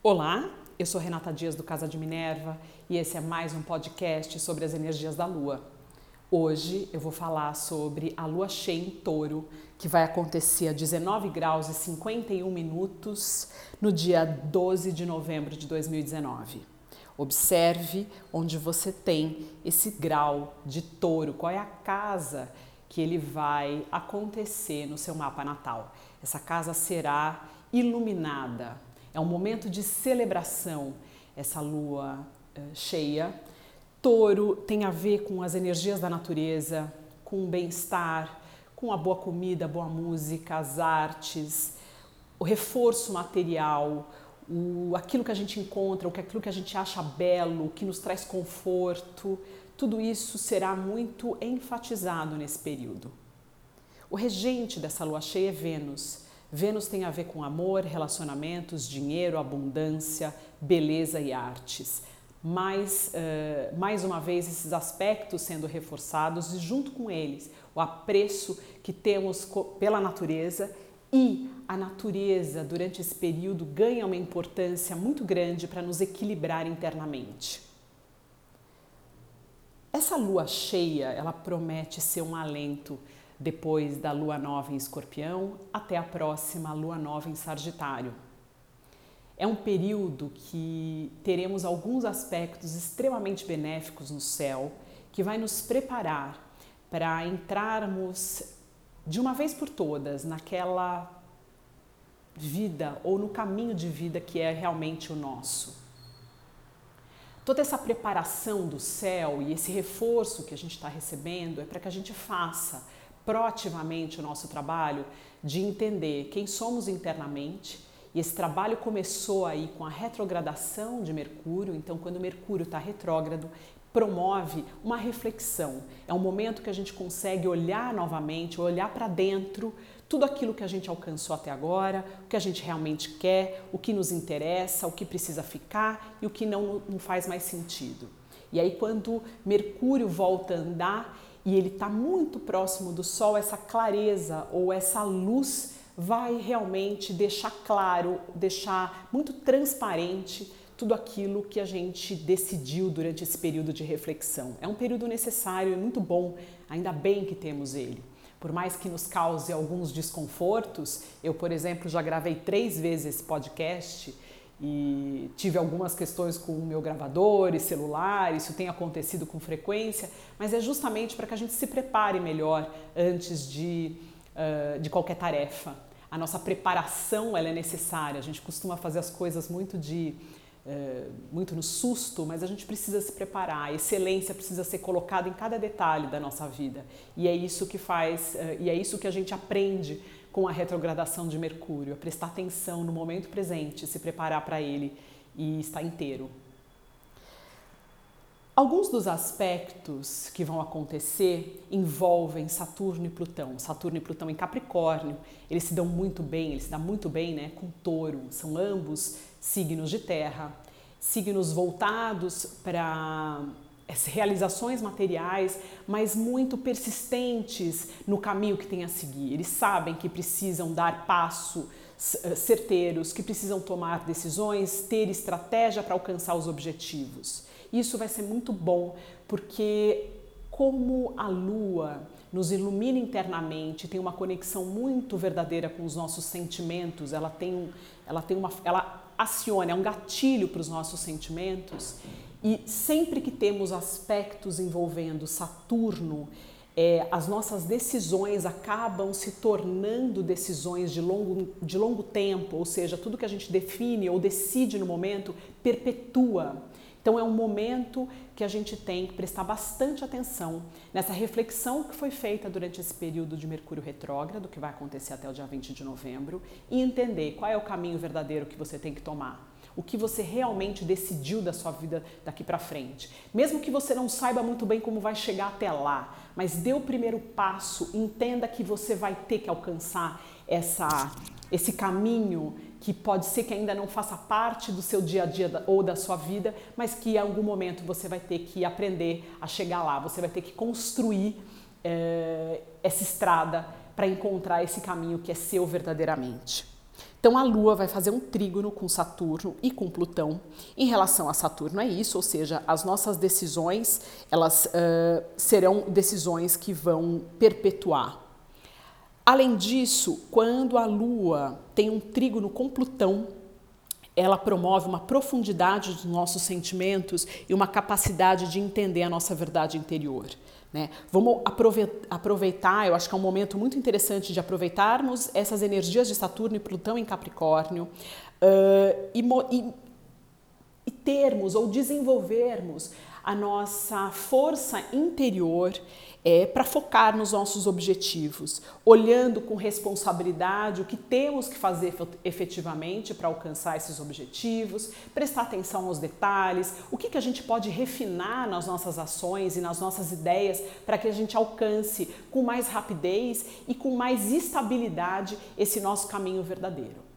Olá, eu sou Renata Dias do Casa de Minerva e esse é mais um podcast sobre as energias da Lua. Hoje eu vou falar sobre a Lua cheia em Touro, que vai acontecer a 19 graus e 51 minutos no dia 12 de novembro de 2019. Observe onde você tem esse grau de touro, qual é a casa que ele vai acontecer no seu mapa natal. Essa casa será iluminada, é um momento de celebração, essa lua uh, cheia. Touro tem a ver com as energias da natureza, com o bem-estar, com a boa comida, a boa música, as artes, o reforço material, o, aquilo que a gente encontra, o que aquilo que a gente acha belo, o que nos traz conforto, tudo isso será muito enfatizado nesse período. O regente dessa lua cheia é Vênus. Vênus tem a ver com amor, relacionamentos, dinheiro, abundância, beleza e artes. Mais, uh, mais uma vez, esses aspectos sendo reforçados e, junto com eles, o apreço que temos pela natureza e a natureza, durante esse período, ganha uma importância muito grande para nos equilibrar internamente. Essa lua cheia, ela promete ser um alento depois da lua nova em Escorpião até a próxima lua nova em Sagitário. É um período que teremos alguns aspectos extremamente benéficos no céu que vai nos preparar para entrarmos de uma vez por todas naquela vida ou no caminho de vida que é realmente o nosso. Toda essa preparação do céu e esse reforço que a gente está recebendo é para que a gente faça proativamente o nosso trabalho de entender quem somos internamente. E esse trabalho começou aí com a retrogradação de Mercúrio. Então, quando Mercúrio está retrógrado, promove uma reflexão. É um momento que a gente consegue olhar novamente, olhar para dentro, tudo aquilo que a gente alcançou até agora, o que a gente realmente quer, o que nos interessa, o que precisa ficar e o que não, não faz mais sentido. E aí, quando Mercúrio volta a andar, e ele está muito próximo do Sol, essa clareza ou essa luz vai realmente deixar claro, deixar muito transparente tudo aquilo que a gente decidiu durante esse período de reflexão. É um período necessário e muito bom, ainda bem que temos ele. Por mais que nos cause alguns desconfortos, eu, por exemplo, já gravei três vezes esse podcast e tive algumas questões com o meu gravador e celular, isso tem acontecido com frequência, mas é justamente para que a gente se prepare melhor antes de, uh, de qualquer tarefa. A nossa preparação ela é necessária, a gente costuma fazer as coisas muito de uh, muito no susto, mas a gente precisa se preparar, a excelência precisa ser colocada em cada detalhe da nossa vida. E é isso que faz, uh, e é isso que a gente aprende com a retrogradação de Mercúrio, a prestar atenção no momento presente, se preparar para ele e estar inteiro. Alguns dos aspectos que vão acontecer envolvem Saturno e Plutão. Saturno e Plutão em Capricórnio, eles se dão muito bem, eles se dão muito bem né, com Touro. São ambos signos de terra, signos voltados para realizações materiais, mas muito persistentes no caminho que tem a seguir. Eles sabem que precisam dar passo eh, certeiros, que precisam tomar decisões, ter estratégia para alcançar os objetivos. Isso vai ser muito bom, porque como a lua nos ilumina internamente, tem uma conexão muito verdadeira com os nossos sentimentos, ela tem, ela tem uma ela aciona, é um gatilho para os nossos sentimentos. E sempre que temos aspectos envolvendo Saturno, é, as nossas decisões acabam se tornando decisões de longo, de longo tempo, ou seja, tudo que a gente define ou decide no momento perpetua. Então é um momento que a gente tem que prestar bastante atenção nessa reflexão que foi feita durante esse período de Mercúrio retrógrado, que vai acontecer até o dia 20 de novembro, e entender qual é o caminho verdadeiro que você tem que tomar o que você realmente decidiu da sua vida daqui para frente. Mesmo que você não saiba muito bem como vai chegar até lá, mas dê o primeiro passo, entenda que você vai ter que alcançar essa esse caminho que pode ser que ainda não faça parte do seu dia a dia ou da sua vida, mas que em algum momento você vai ter que aprender a chegar lá, você vai ter que construir é, essa estrada para encontrar esse caminho que é seu verdadeiramente. Então a Lua vai fazer um trígono com Saturno e com Plutão. Em relação a Saturno é isso, ou seja, as nossas decisões elas uh, serão decisões que vão perpetuar. Além disso, quando a Lua tem um trígono com Plutão, ela promove uma profundidade dos nossos sentimentos e uma capacidade de entender a nossa verdade interior. Né? Vamos aproveitar, eu acho que é um momento muito interessante de aproveitarmos essas energias de Saturno e Plutão em Capricórnio uh, e, e, e termos ou desenvolvermos a nossa força interior é, para focar nos nossos objetivos, olhando com responsabilidade o que temos que fazer efetivamente para alcançar esses objetivos, prestar atenção aos detalhes, o que, que a gente pode refinar nas nossas ações e nas nossas ideias para que a gente alcance com mais rapidez e com mais estabilidade esse nosso caminho verdadeiro.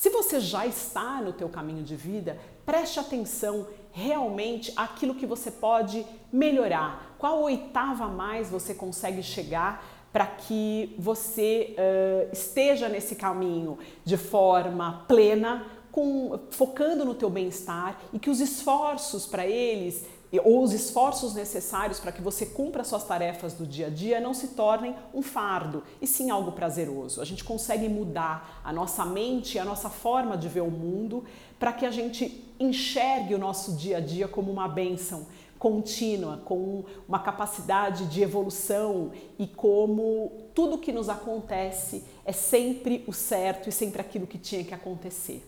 Se você já está no teu caminho de vida, preste atenção realmente aquilo que você pode melhorar. Qual oitava a mais você consegue chegar para que você uh, esteja nesse caminho de forma plena, com, focando no teu bem-estar e que os esforços para eles ou os esforços necessários para que você cumpra suas tarefas do dia a dia não se tornem um fardo, e sim algo prazeroso. A gente consegue mudar a nossa mente a nossa forma de ver o mundo para que a gente enxergue o nosso dia a dia como uma bênção contínua, com uma capacidade de evolução e como tudo que nos acontece é sempre o certo e sempre aquilo que tinha que acontecer.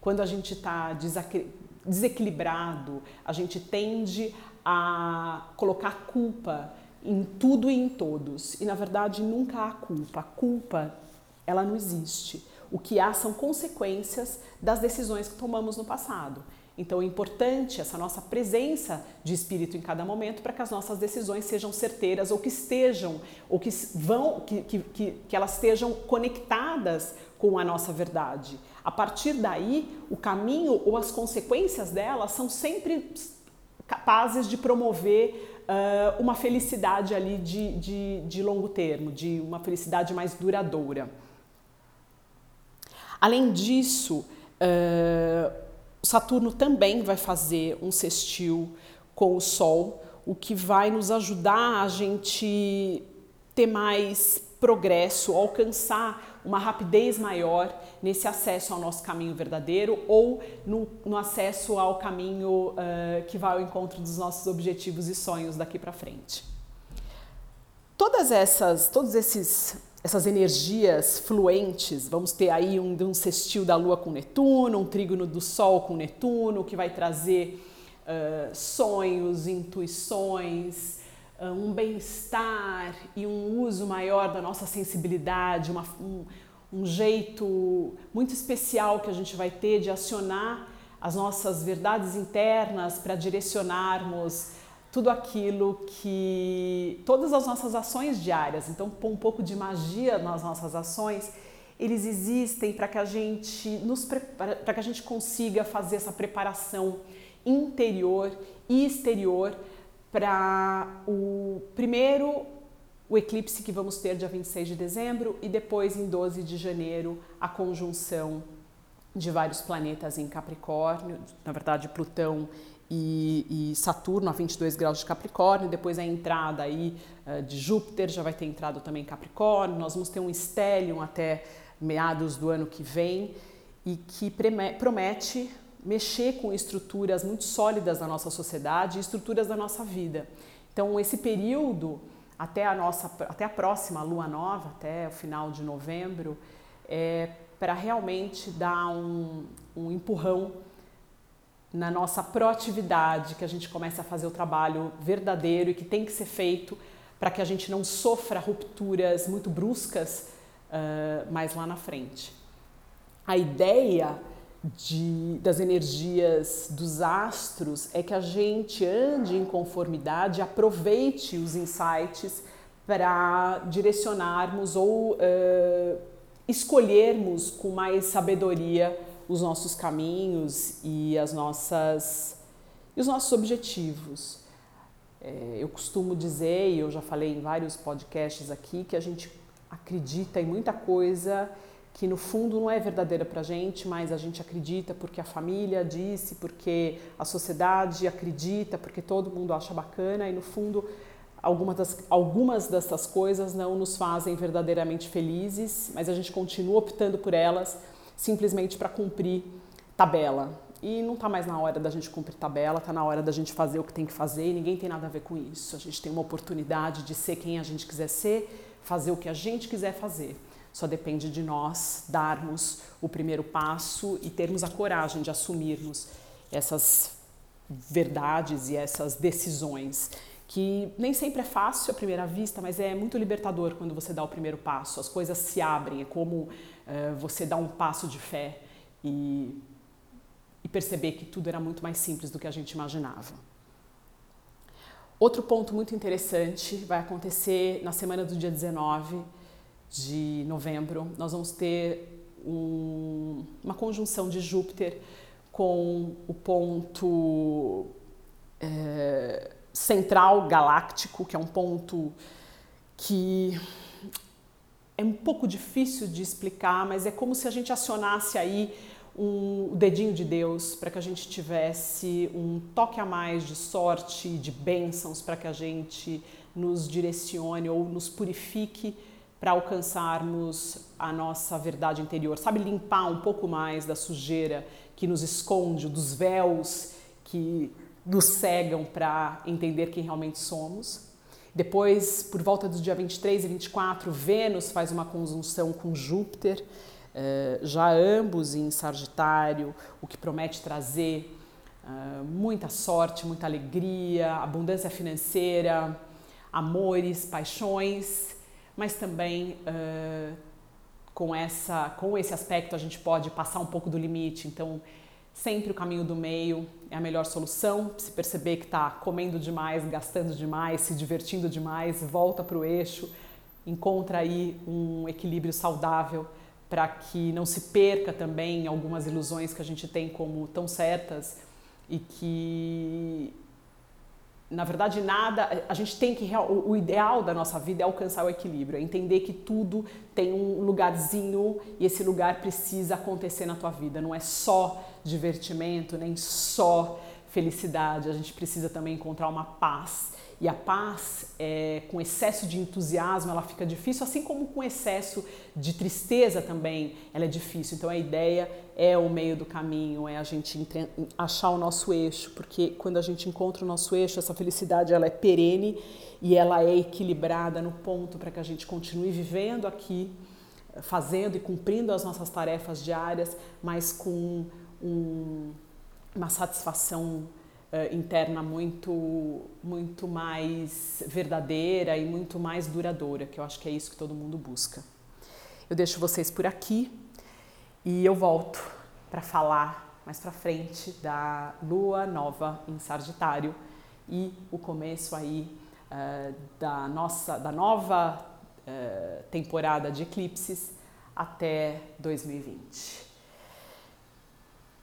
Quando a gente está desequilibrado, a gente tende a colocar culpa em tudo e em todos. E na verdade nunca há culpa. A culpa, ela não existe. O que há são consequências das decisões que tomamos no passado. Então é importante essa nossa presença de espírito em cada momento para que as nossas decisões sejam certeiras ou que estejam, ou que vão, que, que, que, que elas estejam conectadas com a nossa verdade. A partir daí, o caminho ou as consequências delas são sempre capazes de promover uh, uma felicidade ali de, de, de longo termo, de uma felicidade mais duradoura. Além disso, uh, Saturno também vai fazer um sextil com o Sol, o que vai nos ajudar a gente ter mais progresso, alcançar uma rapidez maior nesse acesso ao nosso caminho verdadeiro ou no, no acesso ao caminho uh, que vai ao encontro dos nossos objetivos e sonhos daqui para frente. Todas essas, todos esses essas energias fluentes, vamos ter aí um, um sextil da Lua com Netuno, um trígono do Sol com Netuno, que vai trazer uh, sonhos, intuições, uh, um bem-estar e um uso maior da nossa sensibilidade, uma, um, um jeito muito especial que a gente vai ter de acionar as nossas verdades internas para direcionarmos tudo aquilo que todas as nossas ações diárias, então pôr um pouco de magia nas nossas ações, eles existem para que a gente nos para que a gente consiga fazer essa preparação interior e exterior para o primeiro o eclipse que vamos ter dia 26 de dezembro e depois em 12 de janeiro a conjunção de vários planetas em Capricórnio, na verdade Plutão e, e, Saturno a 22 graus de Capricórnio, depois a entrada aí uh, de Júpiter já vai ter entrado também Capricórnio, nós vamos ter um Stellium até meados do ano que vem e que promete mexer com estruturas muito sólidas da nossa sociedade e estruturas da nossa vida. Então esse período até a nossa até a próxima lua nova, até o final de novembro, é para realmente dar um, um empurrão na nossa proatividade, que a gente comece a fazer o trabalho verdadeiro e que tem que ser feito para que a gente não sofra rupturas muito bruscas uh, mais lá na frente. A ideia de, das energias dos astros é que a gente ande em conformidade, aproveite os insights para direcionarmos ou uh, escolhermos com mais sabedoria os nossos caminhos e as nossas e os nossos objetivos. É, eu costumo dizer, e eu já falei em vários podcasts aqui, que a gente acredita em muita coisa que no fundo não é verdadeira para gente, mas a gente acredita porque a família disse, porque a sociedade acredita, porque todo mundo acha bacana e no fundo algumas, das, algumas dessas coisas não nos fazem verdadeiramente felizes, mas a gente continua optando por elas simplesmente para cumprir tabela. E não está mais na hora da gente cumprir tabela, está na hora da gente fazer o que tem que fazer e ninguém tem nada a ver com isso. A gente tem uma oportunidade de ser quem a gente quiser ser, fazer o que a gente quiser fazer. Só depende de nós darmos o primeiro passo e termos a coragem de assumirmos essas verdades e essas decisões que nem sempre é fácil à primeira vista, mas é muito libertador quando você dá o primeiro passo. As coisas se abrem, é como uh, você dá um passo de fé e, e perceber que tudo era muito mais simples do que a gente imaginava. Outro ponto muito interessante vai acontecer na semana do dia 19 de novembro. Nós vamos ter um, uma conjunção de Júpiter com o ponto é, central galáctico, que é um ponto que é um pouco difícil de explicar, mas é como se a gente acionasse aí um, o dedinho de Deus para que a gente tivesse um toque a mais de sorte, de bênçãos, para que a gente nos direcione ou nos purifique para alcançarmos a nossa verdade interior. Sabe, limpar um pouco mais da sujeira que nos esconde, dos véus que nos cegam para entender quem realmente somos. Depois, por volta do dia 23 e 24, Vênus faz uma conjunção com Júpiter, eh, já ambos em Sagitário, o que promete trazer eh, muita sorte, muita alegria, abundância financeira, amores, paixões, mas também eh, com, essa, com esse aspecto a gente pode passar um pouco do limite. Então, Sempre o caminho do meio é a melhor solução. Se perceber que está comendo demais, gastando demais, se divertindo demais, volta para o eixo, encontra aí um equilíbrio saudável para que não se perca também algumas ilusões que a gente tem como tão certas e que na verdade nada a gente tem que o ideal da nossa vida é alcançar o equilíbrio é entender que tudo tem um lugarzinho e esse lugar precisa acontecer na tua vida. Não é só divertimento nem só felicidade. A gente precisa também encontrar uma paz e a paz, é, com excesso de entusiasmo, ela fica difícil, assim como com excesso de tristeza também, ela é difícil. Então a ideia é o meio do caminho, é a gente achar o nosso eixo, porque quando a gente encontra o nosso eixo, essa felicidade ela é perene e ela é equilibrada no ponto para que a gente continue vivendo aqui, fazendo e cumprindo as nossas tarefas diárias, mas com um, uma satisfação uh, interna muito, muito mais verdadeira e muito mais duradoura, que eu acho que é isso que todo mundo busca. Eu deixo vocês por aqui e eu volto para falar mais para frente da lua nova em Sagitário e o começo aí uh, da nossa da nova uh, temporada de eclipses até 2020.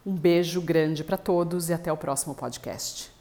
Um beijo grande para todos e até o próximo podcast.